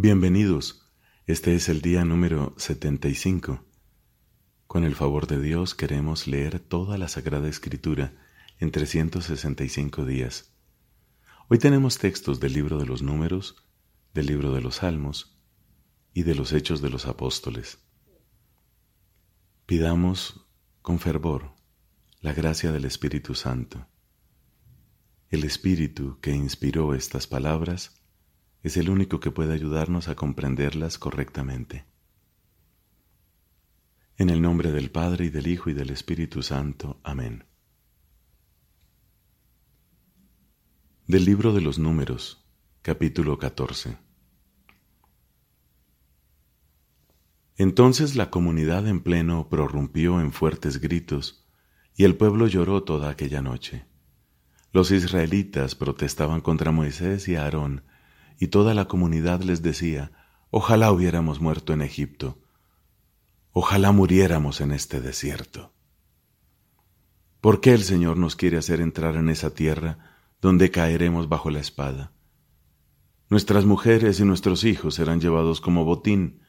Bienvenidos. Este es el día número 75. Con el favor de Dios queremos leer toda la Sagrada Escritura en 365 días. Hoy tenemos textos del libro de los números, del libro de los salmos y de los hechos de los apóstoles. Pidamos con fervor la gracia del Espíritu Santo. El Espíritu que inspiró estas palabras es el único que puede ayudarnos a comprenderlas correctamente. En el nombre del Padre y del Hijo y del Espíritu Santo. Amén. Del libro de los números, capítulo 14. Entonces la comunidad en pleno prorrumpió en fuertes gritos, y el pueblo lloró toda aquella noche. Los israelitas protestaban contra Moisés y Aarón, y toda la comunidad les decía, ojalá hubiéramos muerto en Egipto, ojalá muriéramos en este desierto. ¿Por qué el Señor nos quiere hacer entrar en esa tierra donde caeremos bajo la espada? Nuestras mujeres y nuestros hijos serán llevados como botín,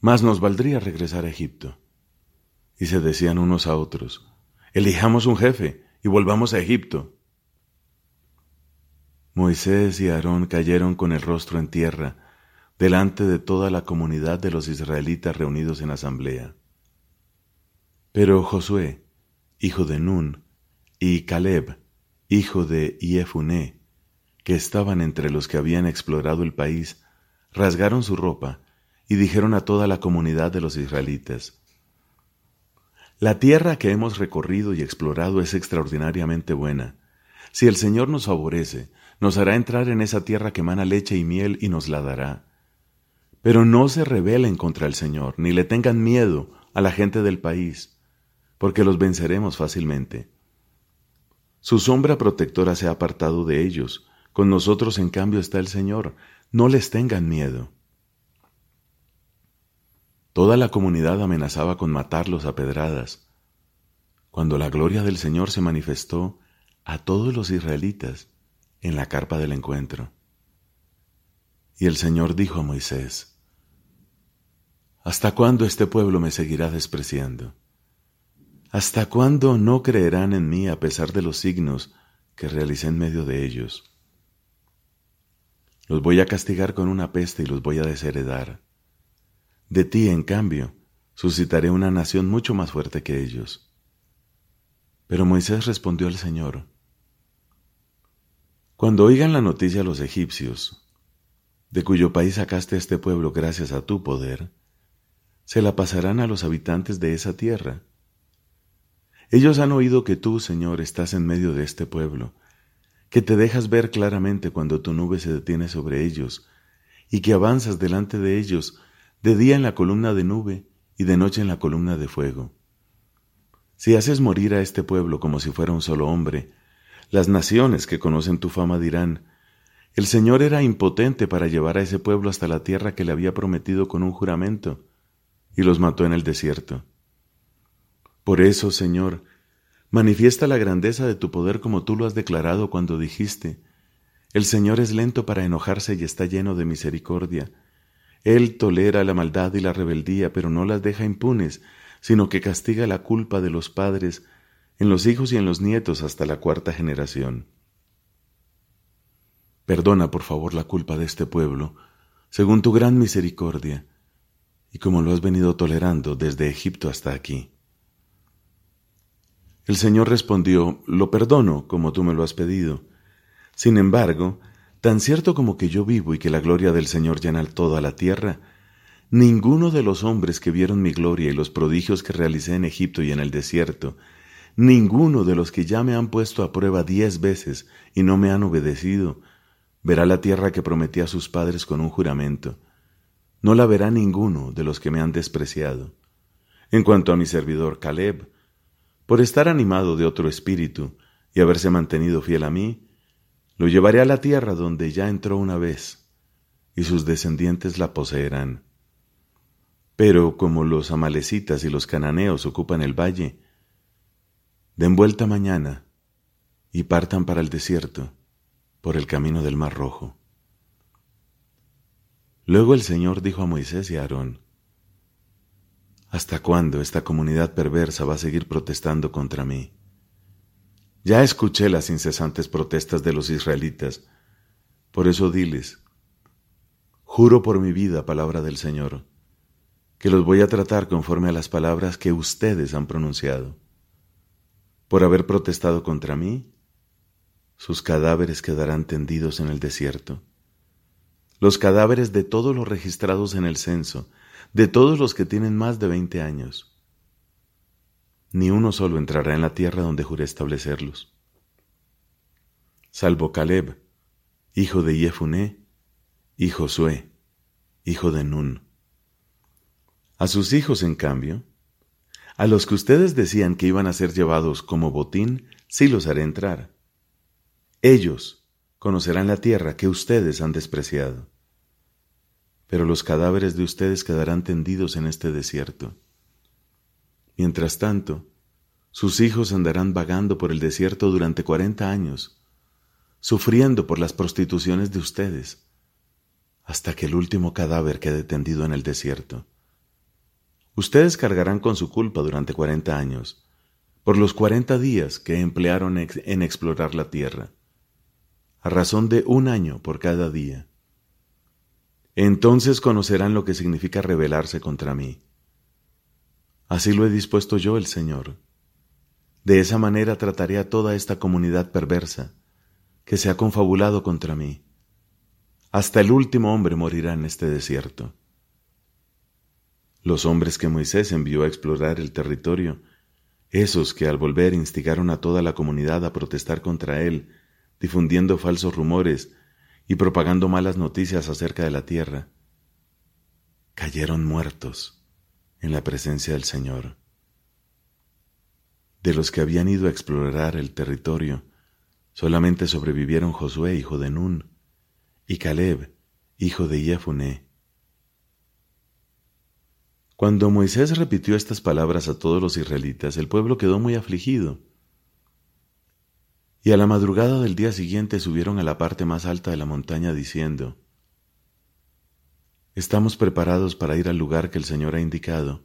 más nos valdría regresar a Egipto. Y se decían unos a otros, elijamos un jefe y volvamos a Egipto. Moisés y Aarón cayeron con el rostro en tierra delante de toda la comunidad de los israelitas reunidos en asamblea. Pero Josué, hijo de Nun, y Caleb, hijo de Iefuné, que estaban entre los que habían explorado el país, rasgaron su ropa y dijeron a toda la comunidad de los israelitas, La tierra que hemos recorrido y explorado es extraordinariamente buena. Si el Señor nos favorece, nos hará entrar en esa tierra que emana leche y miel y nos la dará. Pero no se rebelen contra el Señor, ni le tengan miedo a la gente del país, porque los venceremos fácilmente. Su sombra protectora se ha apartado de ellos, con nosotros en cambio está el Señor, no les tengan miedo. Toda la comunidad amenazaba con matarlos a pedradas. Cuando la gloria del Señor se manifestó a todos los israelitas, en la carpa del encuentro. Y el Señor dijo a Moisés, ¿Hasta cuándo este pueblo me seguirá despreciando? ¿Hasta cuándo no creerán en mí a pesar de los signos que realicé en medio de ellos? Los voy a castigar con una peste y los voy a desheredar. De ti, en cambio, suscitaré una nación mucho más fuerte que ellos. Pero Moisés respondió al Señor, cuando oigan la noticia los egipcios, de cuyo país sacaste este pueblo gracias a tu poder, se la pasarán a los habitantes de esa tierra. Ellos han oído que tú, Señor, estás en medio de este pueblo, que te dejas ver claramente cuando tu nube se detiene sobre ellos, y que avanzas delante de ellos de día en la columna de nube y de noche en la columna de fuego. Si haces morir a este pueblo como si fuera un solo hombre, las naciones que conocen tu fama dirán, el Señor era impotente para llevar a ese pueblo hasta la tierra que le había prometido con un juramento, y los mató en el desierto. Por eso, Señor, manifiesta la grandeza de tu poder como tú lo has declarado cuando dijiste, el Señor es lento para enojarse y está lleno de misericordia. Él tolera la maldad y la rebeldía, pero no las deja impunes, sino que castiga la culpa de los padres en los hijos y en los nietos hasta la cuarta generación. Perdona, por favor, la culpa de este pueblo, según tu gran misericordia, y como lo has venido tolerando desde Egipto hasta aquí. El Señor respondió, Lo perdono, como tú me lo has pedido. Sin embargo, tan cierto como que yo vivo y que la gloria del Señor llena toda la tierra, ninguno de los hombres que vieron mi gloria y los prodigios que realicé en Egipto y en el desierto, Ninguno de los que ya me han puesto a prueba diez veces y no me han obedecido, verá la tierra que prometí a sus padres con un juramento. No la verá ninguno de los que me han despreciado. En cuanto a mi servidor Caleb, por estar animado de otro espíritu y haberse mantenido fiel a mí, lo llevaré a la tierra donde ya entró una vez, y sus descendientes la poseerán. Pero como los amalecitas y los cananeos ocupan el valle, den vuelta mañana y partan para el desierto por el camino del Mar Rojo. Luego el Señor dijo a Moisés y a Aarón, ¿Hasta cuándo esta comunidad perversa va a seguir protestando contra mí? Ya escuché las incesantes protestas de los israelitas, por eso diles, juro por mi vida, palabra del Señor, que los voy a tratar conforme a las palabras que ustedes han pronunciado. Por haber protestado contra mí, sus cadáveres quedarán tendidos en el desierto. Los cadáveres de todos los registrados en el censo, de todos los que tienen más de veinte años. Ni uno solo entrará en la tierra donde juré establecerlos. Salvo Caleb, hijo de Yefuné, y Josué, hijo de Nun. A sus hijos, en cambio, a los que ustedes decían que iban a ser llevados como botín, sí los haré entrar. Ellos conocerán la tierra que ustedes han despreciado pero los cadáveres de ustedes quedarán tendidos en este desierto. Mientras tanto, sus hijos andarán vagando por el desierto durante cuarenta años, sufriendo por las prostituciones de ustedes, hasta que el último cadáver quede tendido en el desierto. Ustedes cargarán con su culpa durante cuarenta años, por los cuarenta días que emplearon en explorar la tierra, a razón de un año por cada día. Entonces conocerán lo que significa rebelarse contra mí. Así lo he dispuesto yo, el Señor. De esa manera trataré a toda esta comunidad perversa que se ha confabulado contra mí. Hasta el último hombre morirá en este desierto. Los hombres que Moisés envió a explorar el territorio, esos que al volver instigaron a toda la comunidad a protestar contra él, difundiendo falsos rumores y propagando malas noticias acerca de la tierra, cayeron muertos en la presencia del Señor. De los que habían ido a explorar el territorio, solamente sobrevivieron Josué, hijo de Nun, y Caleb, hijo de Jefuné. Cuando Moisés repitió estas palabras a todos los israelitas, el pueblo quedó muy afligido y a la madrugada del día siguiente subieron a la parte más alta de la montaña diciendo, Estamos preparados para ir al lugar que el Señor ha indicado,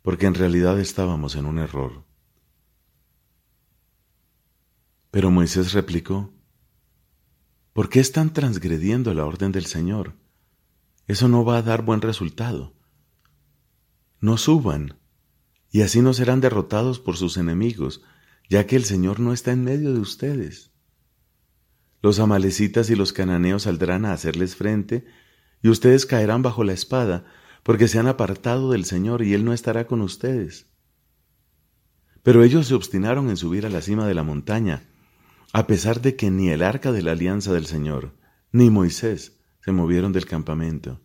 porque en realidad estábamos en un error. Pero Moisés replicó, ¿por qué están transgrediendo la orden del Señor? Eso no va a dar buen resultado. No suban, y así no serán derrotados por sus enemigos, ya que el Señor no está en medio de ustedes. Los amalecitas y los cananeos saldrán a hacerles frente, y ustedes caerán bajo la espada, porque se han apartado del Señor y Él no estará con ustedes. Pero ellos se obstinaron en subir a la cima de la montaña, a pesar de que ni el arca de la alianza del Señor, ni Moisés se movieron del campamento.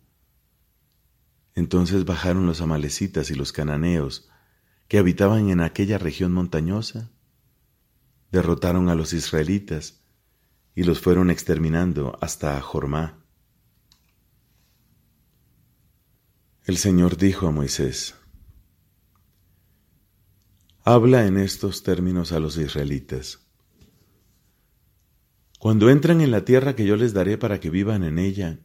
Entonces bajaron los amalecitas y los cananeos, que habitaban en aquella región montañosa, derrotaron a los israelitas y los fueron exterminando hasta Jormá. El Señor dijo a Moisés, Habla en estos términos a los israelitas. Cuando entren en la tierra que yo les daré para que vivan en ella,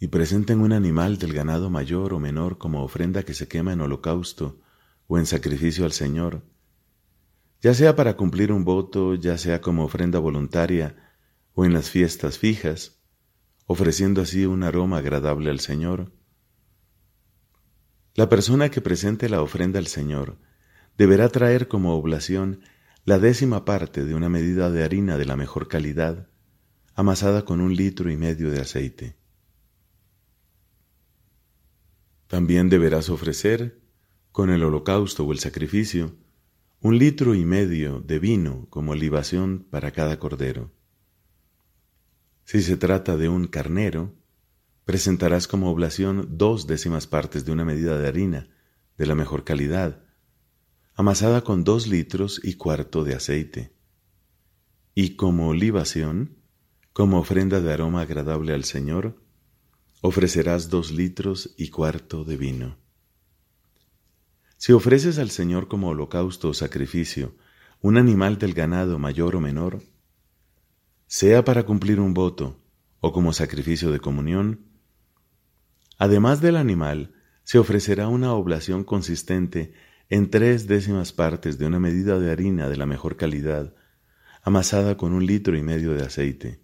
y presenten un animal del ganado mayor o menor como ofrenda que se quema en holocausto o en sacrificio al Señor, ya sea para cumplir un voto, ya sea como ofrenda voluntaria o en las fiestas fijas, ofreciendo así un aroma agradable al Señor. La persona que presente la ofrenda al Señor deberá traer como oblación la décima parte de una medida de harina de la mejor calidad, amasada con un litro y medio de aceite. También deberás ofrecer, con el holocausto o el sacrificio, un litro y medio de vino como libación para cada cordero. Si se trata de un carnero, presentarás como oblación dos décimas partes de una medida de harina de la mejor calidad, amasada con dos litros y cuarto de aceite. Y como libación, como ofrenda de aroma agradable al Señor, ofrecerás dos litros y cuarto de vino. Si ofreces al Señor como holocausto o sacrificio un animal del ganado mayor o menor, sea para cumplir un voto o como sacrificio de comunión, Además del animal, se ofrecerá una oblación consistente en tres décimas partes de una medida de harina de la mejor calidad, amasada con un litro y medio de aceite.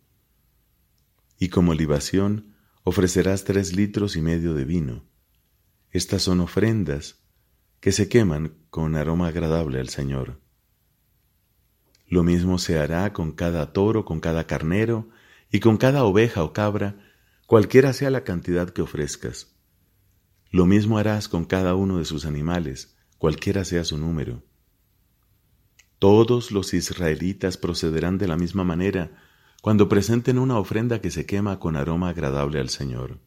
Y como libación ofrecerás tres litros y medio de vino. Estas son ofrendas que se queman con aroma agradable al Señor. Lo mismo se hará con cada toro, con cada carnero y con cada oveja o cabra, cualquiera sea la cantidad que ofrezcas. Lo mismo harás con cada uno de sus animales, cualquiera sea su número. Todos los israelitas procederán de la misma manera cuando presenten una ofrenda que se quema con aroma agradable al Señor.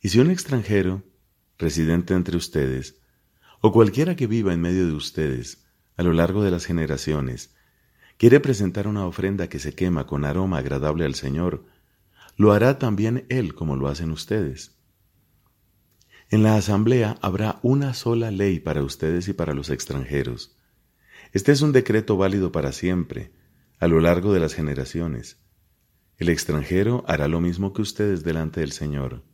Y si un extranjero, residente entre ustedes, o cualquiera que viva en medio de ustedes, a lo largo de las generaciones, quiere presentar una ofrenda que se quema con aroma agradable al Señor, lo hará también Él como lo hacen ustedes. En la asamblea habrá una sola ley para ustedes y para los extranjeros. Este es un decreto válido para siempre, a lo largo de las generaciones. El extranjero hará lo mismo que ustedes delante del Señor.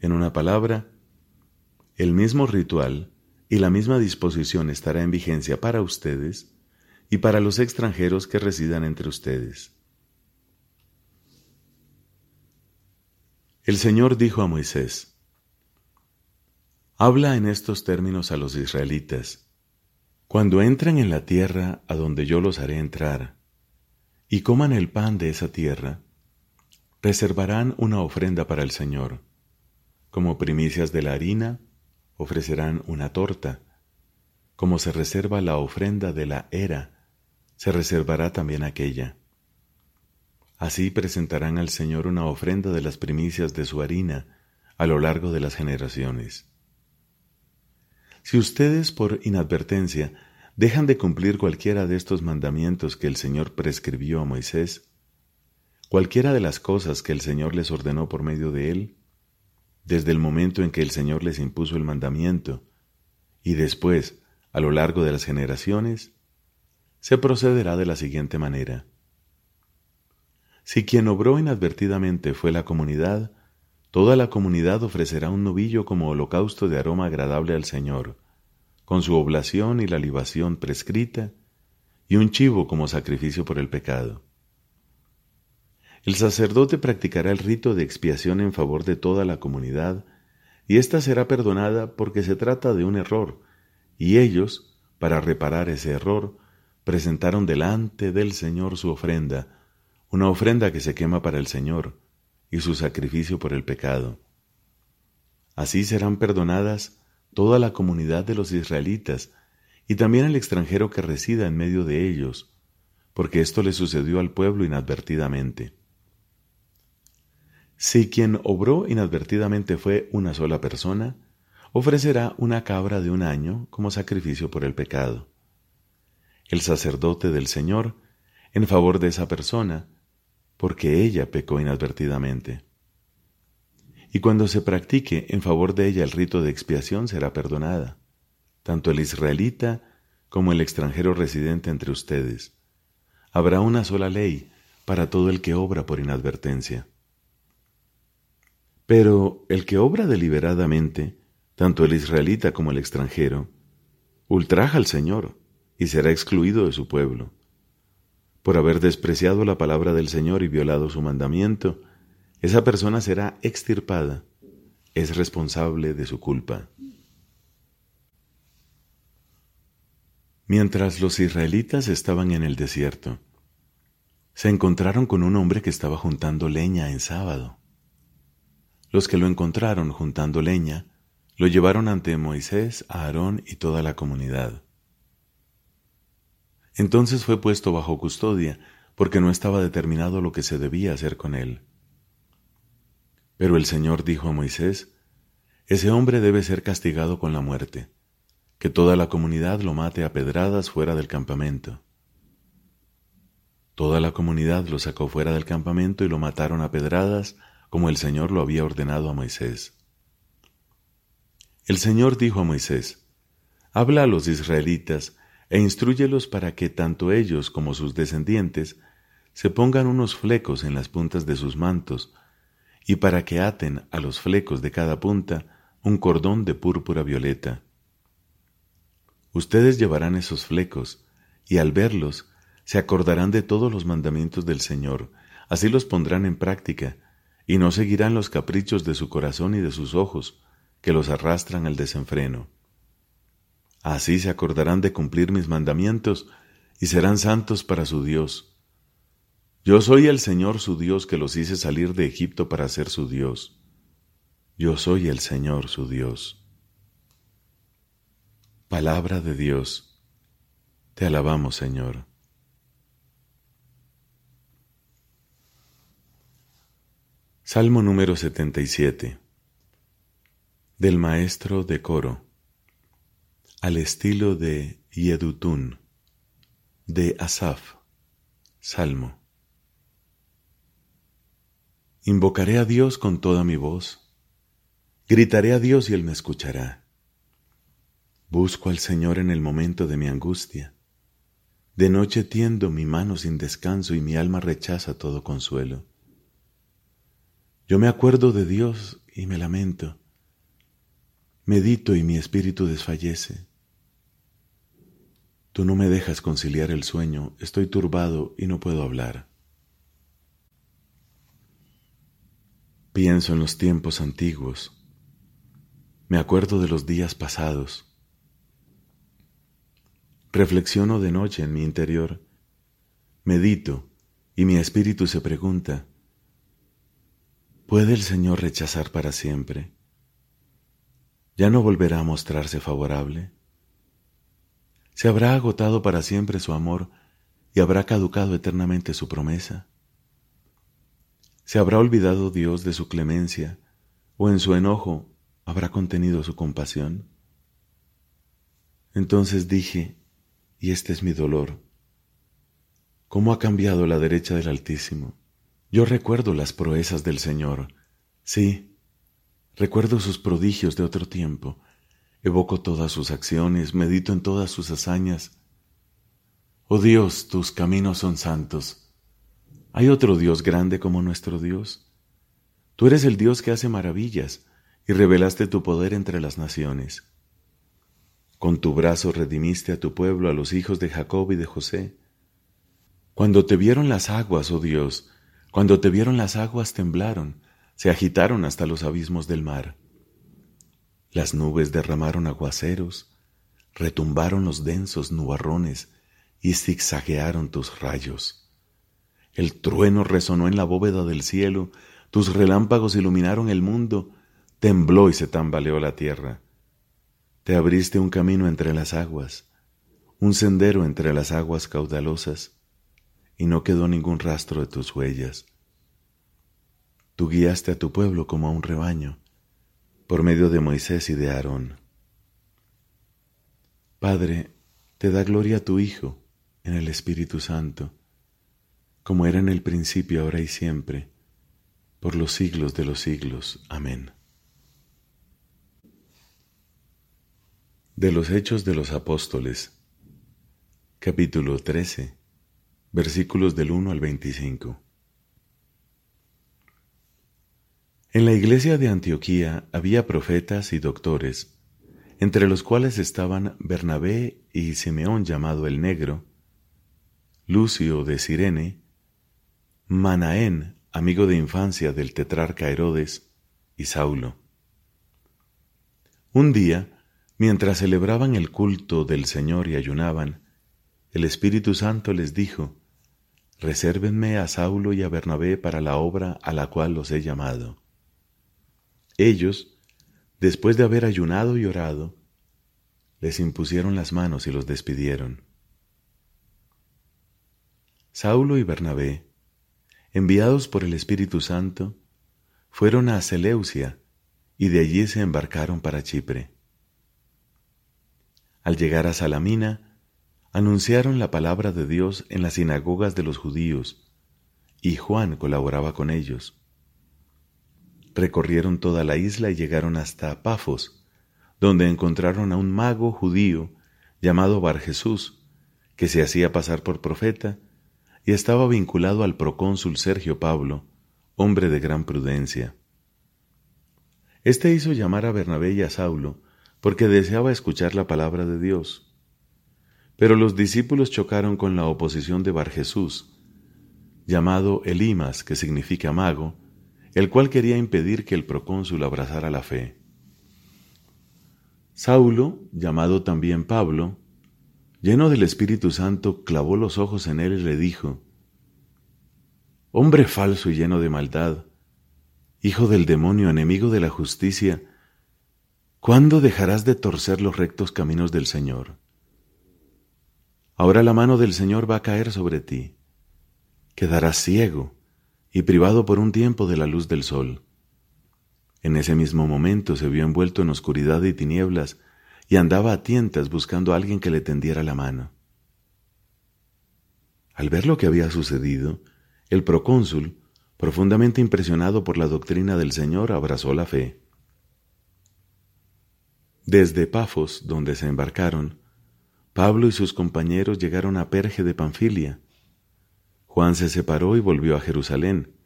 En una palabra, el mismo ritual y la misma disposición estará en vigencia para ustedes y para los extranjeros que residan entre ustedes. El Señor dijo a Moisés, Habla en estos términos a los israelitas. Cuando entren en la tierra a donde yo los haré entrar, y coman el pan de esa tierra, reservarán una ofrenda para el Señor. Como primicias de la harina, ofrecerán una torta. Como se reserva la ofrenda de la era, se reservará también aquella. Así presentarán al Señor una ofrenda de las primicias de su harina a lo largo de las generaciones. Si ustedes por inadvertencia dejan de cumplir cualquiera de estos mandamientos que el Señor prescribió a Moisés, cualquiera de las cosas que el Señor les ordenó por medio de él, desde el momento en que el Señor les impuso el mandamiento, y después, a lo largo de las generaciones, se procederá de la siguiente manera. Si quien obró inadvertidamente fue la comunidad, Toda la comunidad ofrecerá un novillo como holocausto de aroma agradable al Señor, con su oblación y la libación prescrita, y un chivo como sacrificio por el pecado. El sacerdote practicará el rito de expiación en favor de toda la comunidad, y ésta será perdonada porque se trata de un error, y ellos, para reparar ese error, presentaron delante del Señor su ofrenda, una ofrenda que se quema para el Señor, y su sacrificio por el pecado. Así serán perdonadas toda la comunidad de los israelitas y también el extranjero que resida en medio de ellos, porque esto le sucedió al pueblo inadvertidamente. Si quien obró inadvertidamente fue una sola persona, ofrecerá una cabra de un año como sacrificio por el pecado. El sacerdote del Señor, en favor de esa persona, porque ella pecó inadvertidamente. Y cuando se practique en favor de ella el rito de expiación será perdonada, tanto el israelita como el extranjero residente entre ustedes. Habrá una sola ley para todo el que obra por inadvertencia. Pero el que obra deliberadamente, tanto el israelita como el extranjero, ultraja al Señor y será excluido de su pueblo por haber despreciado la palabra del Señor y violado su mandamiento, esa persona será extirpada, es responsable de su culpa. Mientras los israelitas estaban en el desierto, se encontraron con un hombre que estaba juntando leña en sábado. Los que lo encontraron juntando leña lo llevaron ante Moisés, Aarón y toda la comunidad. Entonces fue puesto bajo custodia, porque no estaba determinado lo que se debía hacer con él. Pero el Señor dijo a Moisés, Ese hombre debe ser castigado con la muerte, que toda la comunidad lo mate a pedradas fuera del campamento. Toda la comunidad lo sacó fuera del campamento y lo mataron a pedradas, como el Señor lo había ordenado a Moisés. El Señor dijo a Moisés, Habla a los israelitas e instruyelos para que tanto ellos como sus descendientes se pongan unos flecos en las puntas de sus mantos y para que aten a los flecos de cada punta un cordón de púrpura violeta. Ustedes llevarán esos flecos, y al verlos se acordarán de todos los mandamientos del Señor, así los pondrán en práctica, y no seguirán los caprichos de su corazón y de sus ojos, que los arrastran al desenfreno. Así se acordarán de cumplir mis mandamientos, y serán santos para su Dios. Yo soy el Señor su Dios que los hice salir de Egipto para ser su Dios. Yo soy el Señor su Dios. Palabra de Dios. Te alabamos, Señor. Salmo número 77 del maestro de coro al estilo de Yedutun de Asaf Salmo Invocaré a Dios con toda mi voz gritaré a Dios y Él me escuchará Busco al Señor en el momento de mi angustia. De noche tiendo mi mano sin descanso y mi alma rechaza todo consuelo. Yo me acuerdo de Dios y me lamento. Medito y mi espíritu desfallece. Tú no me dejas conciliar el sueño, estoy turbado y no puedo hablar. Pienso en los tiempos antiguos. Me acuerdo de los días pasados Reflexiono de noche en mi interior, medito y mi espíritu se pregunta, ¿puede el Señor rechazar para siempre? ¿Ya no volverá a mostrarse favorable? ¿Se habrá agotado para siempre su amor y habrá caducado eternamente su promesa? ¿Se habrá olvidado Dios de su clemencia o en su enojo habrá contenido su compasión? Entonces dije, y este es mi dolor. ¿Cómo ha cambiado la derecha del Altísimo? Yo recuerdo las proezas del Señor. Sí, recuerdo sus prodigios de otro tiempo. Evoco todas sus acciones, medito en todas sus hazañas. Oh Dios, tus caminos son santos. ¿Hay otro Dios grande como nuestro Dios? Tú eres el Dios que hace maravillas y revelaste tu poder entre las naciones. Con tu brazo redimiste a tu pueblo, a los hijos de Jacob y de José. Cuando te vieron las aguas, oh Dios, cuando te vieron las aguas temblaron, se agitaron hasta los abismos del mar. Las nubes derramaron aguaceros, retumbaron los densos nubarrones y zigzaguearon tus rayos. El trueno resonó en la bóveda del cielo, tus relámpagos iluminaron el mundo, tembló y se tambaleó la tierra. Te abriste un camino entre las aguas, un sendero entre las aguas caudalosas, y no quedó ningún rastro de tus huellas. Tú guiaste a tu pueblo como a un rebaño, por medio de Moisés y de Aarón. Padre, te da gloria a tu Hijo en el Espíritu Santo, como era en el principio, ahora y siempre, por los siglos de los siglos. Amén. De los Hechos de los Apóstoles, capítulo 13, versículos del 1 al 25. En la iglesia de Antioquía había profetas y doctores, entre los cuales estaban Bernabé y Simeón llamado el Negro, Lucio de Sirene, Manaén, amigo de infancia del tetrarca Herodes, y Saulo. Un día, Mientras celebraban el culto del Señor y ayunaban, el Espíritu Santo les dijo, Resérvenme a Saulo y a Bernabé para la obra a la cual los he llamado. Ellos, después de haber ayunado y orado, les impusieron las manos y los despidieron. Saulo y Bernabé, enviados por el Espíritu Santo, fueron a Seleucia y de allí se embarcaron para Chipre. Al llegar a Salamina, anunciaron la palabra de Dios en las sinagogas de los judíos, y Juan colaboraba con ellos. Recorrieron toda la isla y llegaron hasta Pafos, donde encontraron a un mago judío llamado Bar Jesús, que se hacía pasar por profeta y estaba vinculado al procónsul Sergio Pablo, hombre de gran prudencia. Este hizo llamar a Bernabé y a Saulo, porque deseaba escuchar la palabra de Dios. Pero los discípulos chocaron con la oposición de Bar Jesús, llamado Elimas, que significa mago, el cual quería impedir que el procónsul abrazara la fe. Saulo, llamado también Pablo, lleno del Espíritu Santo, clavó los ojos en él y le dijo, Hombre falso y lleno de maldad, hijo del demonio, enemigo de la justicia, ¿cuándo dejarás de torcer los rectos caminos del Señor? Ahora la mano del Señor va a caer sobre ti. Quedarás ciego y privado por un tiempo de la luz del sol. En ese mismo momento se vio envuelto en oscuridad y tinieblas y andaba a tientas buscando a alguien que le tendiera la mano. Al ver lo que había sucedido, el procónsul, profundamente impresionado por la doctrina del Señor, abrazó la fe. Desde Pafos, donde se embarcaron, Pablo y sus compañeros llegaron a Perge de Panfilia. Juan se separó y volvió a Jerusalén,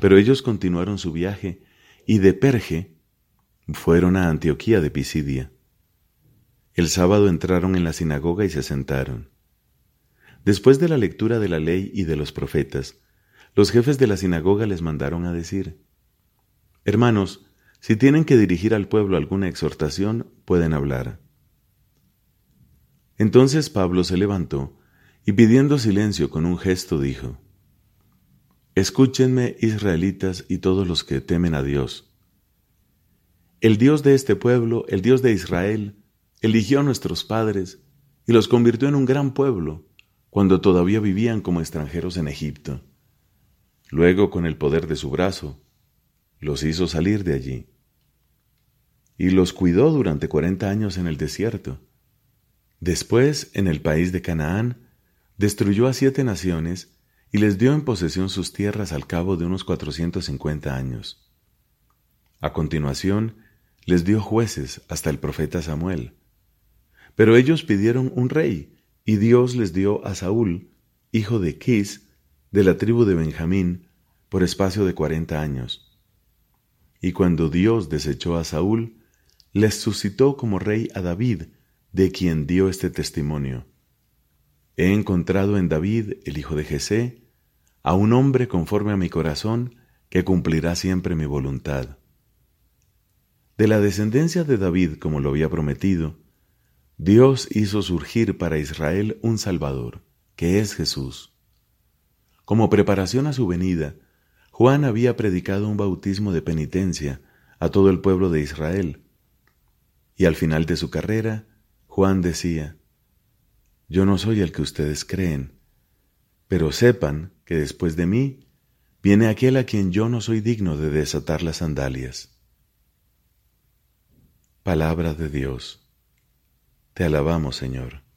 pero ellos continuaron su viaje y de Perge fueron a Antioquía de Pisidia. El sábado entraron en la sinagoga y se sentaron. Después de la lectura de la ley y de los profetas, los jefes de la sinagoga les mandaron a decir, Hermanos, si tienen que dirigir al pueblo alguna exhortación, pueden hablar. Entonces Pablo se levantó y pidiendo silencio con un gesto dijo, Escúchenme, israelitas y todos los que temen a Dios. El Dios de este pueblo, el Dios de Israel, eligió a nuestros padres y los convirtió en un gran pueblo cuando todavía vivían como extranjeros en Egipto. Luego, con el poder de su brazo, los hizo salir de allí. Y los cuidó durante cuarenta años en el desierto. Después, en el país de Canaán, destruyó a siete naciones y les dio en posesión sus tierras al cabo de unos cuatrocientos cincuenta años. A continuación, les dio jueces hasta el profeta Samuel. Pero ellos pidieron un rey, y Dios les dio a Saúl, hijo de Quis, de la tribu de Benjamín por espacio de cuarenta años. Y cuando Dios desechó a Saúl, les suscitó como rey a David, de quien dio este testimonio. He encontrado en David, el hijo de Jesé, a un hombre conforme a mi corazón, que cumplirá siempre mi voluntad. De la descendencia de David, como lo había prometido, Dios hizo surgir para Israel un Salvador, que es Jesús. Como preparación a su venida, Juan había predicado un bautismo de penitencia a todo el pueblo de Israel. Y al final de su carrera, Juan decía, Yo no soy el que ustedes creen, pero sepan que después de mí viene aquel a quien yo no soy digno de desatar las sandalias. Palabra de Dios. Te alabamos, Señor.